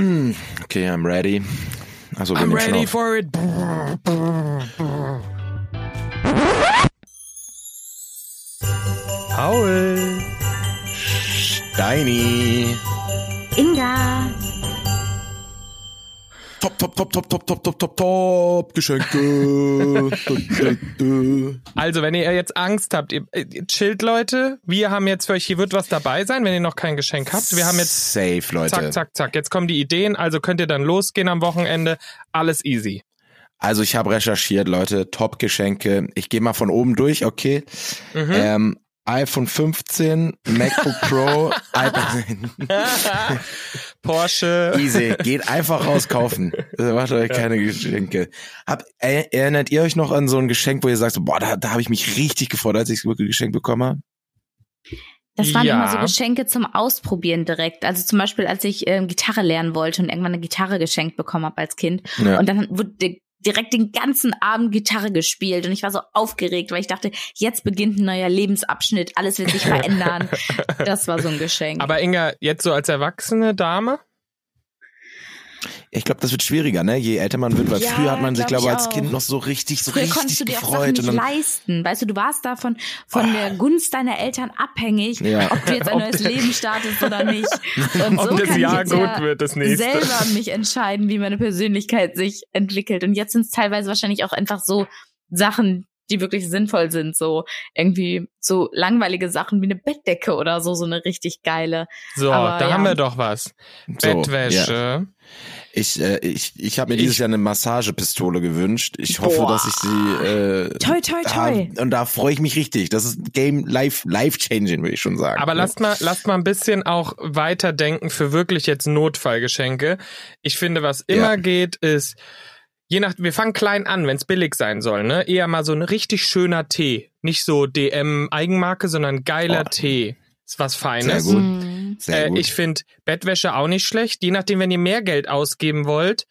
Okay, I'm ready. Also I'm ready for it. Paul. Steini. Inga. Top, top, top, top, top, top, top, top, top. Geschenke. Also, wenn ihr jetzt Angst habt, ihr, ihr chillt, Leute. Wir haben jetzt für euch, hier wird was dabei sein, wenn ihr noch kein Geschenk habt. Wir haben jetzt Safe, Leute. zack, zack, zack. Jetzt kommen die Ideen, also könnt ihr dann losgehen am Wochenende. Alles easy. Also ich habe recherchiert, Leute, Top-Geschenke. Ich gehe mal von oben durch, okay. Ähm, iPhone 15, MacBook Pro, iPad. Porsche. Easy, geht einfach raus kaufen. Also Macht euch keine Geschenke. Hab, er, erinnert ihr euch noch an so ein Geschenk, wo ihr sagt, boah, da, da habe ich mich richtig gefreut, als ich es wirklich geschenkt bekommen habe? Das waren Ja. immer so Geschenke zum Ausprobieren direkt. Also zum Beispiel, als ich ähm, Gitarre lernen wollte und irgendwann eine Gitarre geschenkt bekommen habe als Kind. Ja. Und dann wurde direkt den ganzen Abend Gitarre gespielt und ich war so aufgeregt, weil ich dachte, jetzt beginnt ein neuer Lebensabschnitt, alles wird sich verändern. das war so ein Geschenk. Aber Inga, jetzt so als erwachsene Dame? Ich glaube, das wird schwieriger, ne? Je älter man wird, weil Ja, früher hat man sich, glaub glaube ich als auch. Kind noch so richtig, so Früher richtig konntest du dir auch Sachen gefreut. nicht Und dann, Ah. leisten. Weißt du, du warst davon von der Gunst deiner Eltern abhängig, Ja. ob du jetzt ein Ob neues Leben startest oder nicht. Und Ob so das kann ich Jahr jetzt gut ja wird, das nächste. selber mich entscheiden, wie meine Persönlichkeit sich entwickelt. Und jetzt sind es teilweise wahrscheinlich auch einfach so Sachen, die wirklich sinnvoll sind. So irgendwie so langweilige Sachen wie eine Bettdecke oder so, so eine richtig geile. So, Aber da ja. haben wir doch was. so, ja. Bettwäsche. Ich, äh, ich, ich habe mir dieses Ich- Jahr eine Massagepistole gewünscht. Ich hoffe, Boah. dass ich sie äh, Toi, toi, toi. hab. Und da freue ich mich richtig. Das ist Game life life changing, würde ich schon sagen. Aber lasst mal, lasst mal ein bisschen auch weiterdenken für wirklich jetzt Notfallgeschenke. Ich finde, was immer Ja. geht, ist, je nach, wir fangen klein an, wenn es billig sein soll, ne? Eher mal so ein richtig schöner Tee. Nicht so DM Eigenmarke, sondern geiler Oh. Tee. Ist was Sehr Feines. gut. Hm. Sehr Äh, gut. ich finde Bettwäsche auch nicht schlecht. Je nachdem, wenn ihr mehr Geld ausgeben wollt.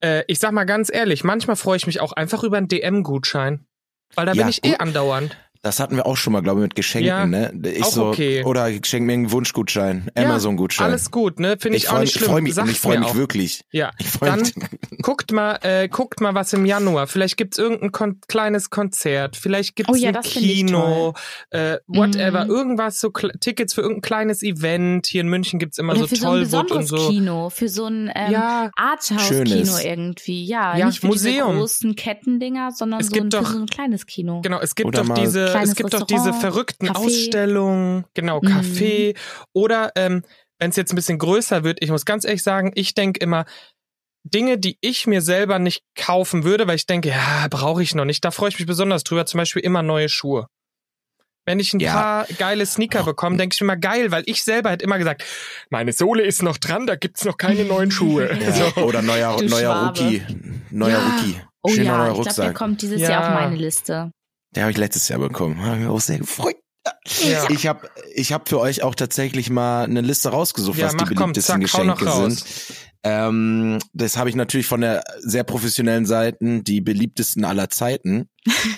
Äh, ich sag mal ganz ehrlich, manchmal freue ich mich auch einfach über einen DM-Gutschein. Weil da Ja, bin ich eh gut. andauernd. Das hatten wir auch schon mal, glaube ich, mit Geschenken, Ja, ne? Ich auch so, okay. Oder ich schenke mir einen Wunschgutschein, Amazon-Gutschein. Alles gut, ne? Finde ich, ich auch freue nicht mich, schlimm. freu mich, Sag's ich freu mir mich auch. wirklich. Ja, Ich freu dann mich. guckt mal, äh, guckt mal was im Januar. Vielleicht gibt's irgendein kon kleines Konzert, vielleicht gibt's Oh ja, ein ich Kino, äh, whatever, Mhm. irgendwas so Kle- Tickets für irgendein kleines Event. Hier in München gibt's immer Oder so für so und besonderes so. Kino, für so ein ähm, Ja, Arthouse-Kino irgendwie. Ja, Ja, nicht für Museum. diese großen Kettendinger, sondern Es so, gibt ein, doch- für so ein kleines Kino. Genau, es gibt Oder doch mal es gibt doch diese Restaurant, verrückten Café. Ausstellungen, genau, Mhm. Café. Oder ähm, wenn es jetzt ein bisschen größer wird, ich muss ganz ehrlich sagen, ich denke immer, Dinge, die ich mir selber nicht kaufen würde, weil ich denke, ja, brauche ich noch nicht. Da freue ich mich besonders drüber, zum Beispiel immer neue Schuhe. Wenn ich ein Ja. paar geile Sneaker bekomme, denke ich mir mal geil, weil ich selber hätte immer gesagt, meine Sohle ist noch dran, da gibt's noch keine neuen Schuhe. Ja. So. Oder neuer, Du neuer Schwabe. Rookie. Neuer Ja. Rookie. Oh Schöner ja, neuer ich glaube, der Rucksack. kommt dieses Ja. Jahr auf meine Liste. Den habe ich letztes Jahr bekommen. Habe mich auch sehr gefreut. Ja. Ich habe ich hab für euch auch tatsächlich mal eine Liste rausgesucht, Ja, was die mach, komm, beliebtesten zack, hau noch Geschenke sind. Ähm, das habe ich natürlich von der sehr professionellen Seiten, die beliebtesten aller Zeiten.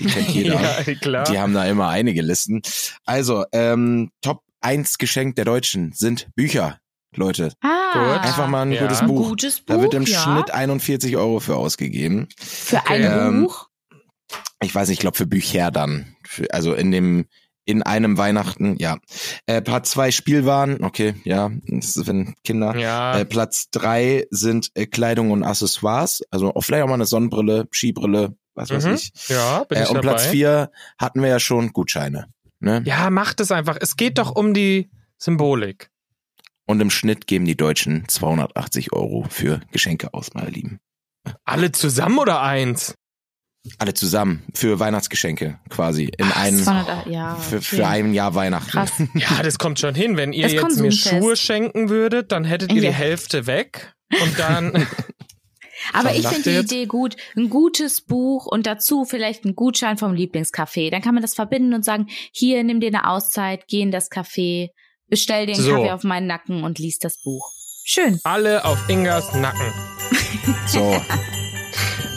Die kennt jeder. ja, klar. Die haben da immer einige Listen. Also, ähm, Top 1 Geschenk der Deutschen sind Bücher, Leute. Ah, Gut. Einfach mal ein Ja. gutes ein Buch. gutes Buch. Da wird im ja. Schnitt 41 Euro für ausgegeben. für Okay. ein Ähm, Buch. Ich weiß nicht, ich glaube für Bücher dann. Für, also in dem, in einem Weihnachten, ja. Äh, Part 2 Spielwaren, okay, ja, das ist wenn Kinder. ja. Äh, Platz drei sind äh, Kleidung und Accessoires, also auch vielleicht auch mal eine Sonnenbrille, Skibrille, was weiß Mhm. ich. ja, bin Äh, ich und dabei. Platz vier hatten wir ja schon Gutscheine. Ne? Ja, macht es einfach. Es geht doch um die Symbolik. Und im Schnitt geben die Deutschen 280 Euro für Geschenke aus, meine Lieben. Alle zusammen oder eins? Alle zusammen für Weihnachtsgeschenke quasi in Ach einem 200, ja, für, okay. für ein Jahr Weihnachten. Krass. Ja, das kommt schon hin. Wenn ihr Das jetzt mir. Schuhe schenken würdet, dann hättet ihr Ja. die Hälfte weg. Und dann, Aber ich finde die? Idee gut. Ein gutes Buch und dazu vielleicht ein Gutschein vom Lieblingscafé. Dann kann man das verbinden und sagen, hier, nimm dir eine Auszeit, geh in das Café, bestell dir einen So. Kaffee auf meinen Nacken und lies das Buch. Schön. alle auf Ingas Nacken. So,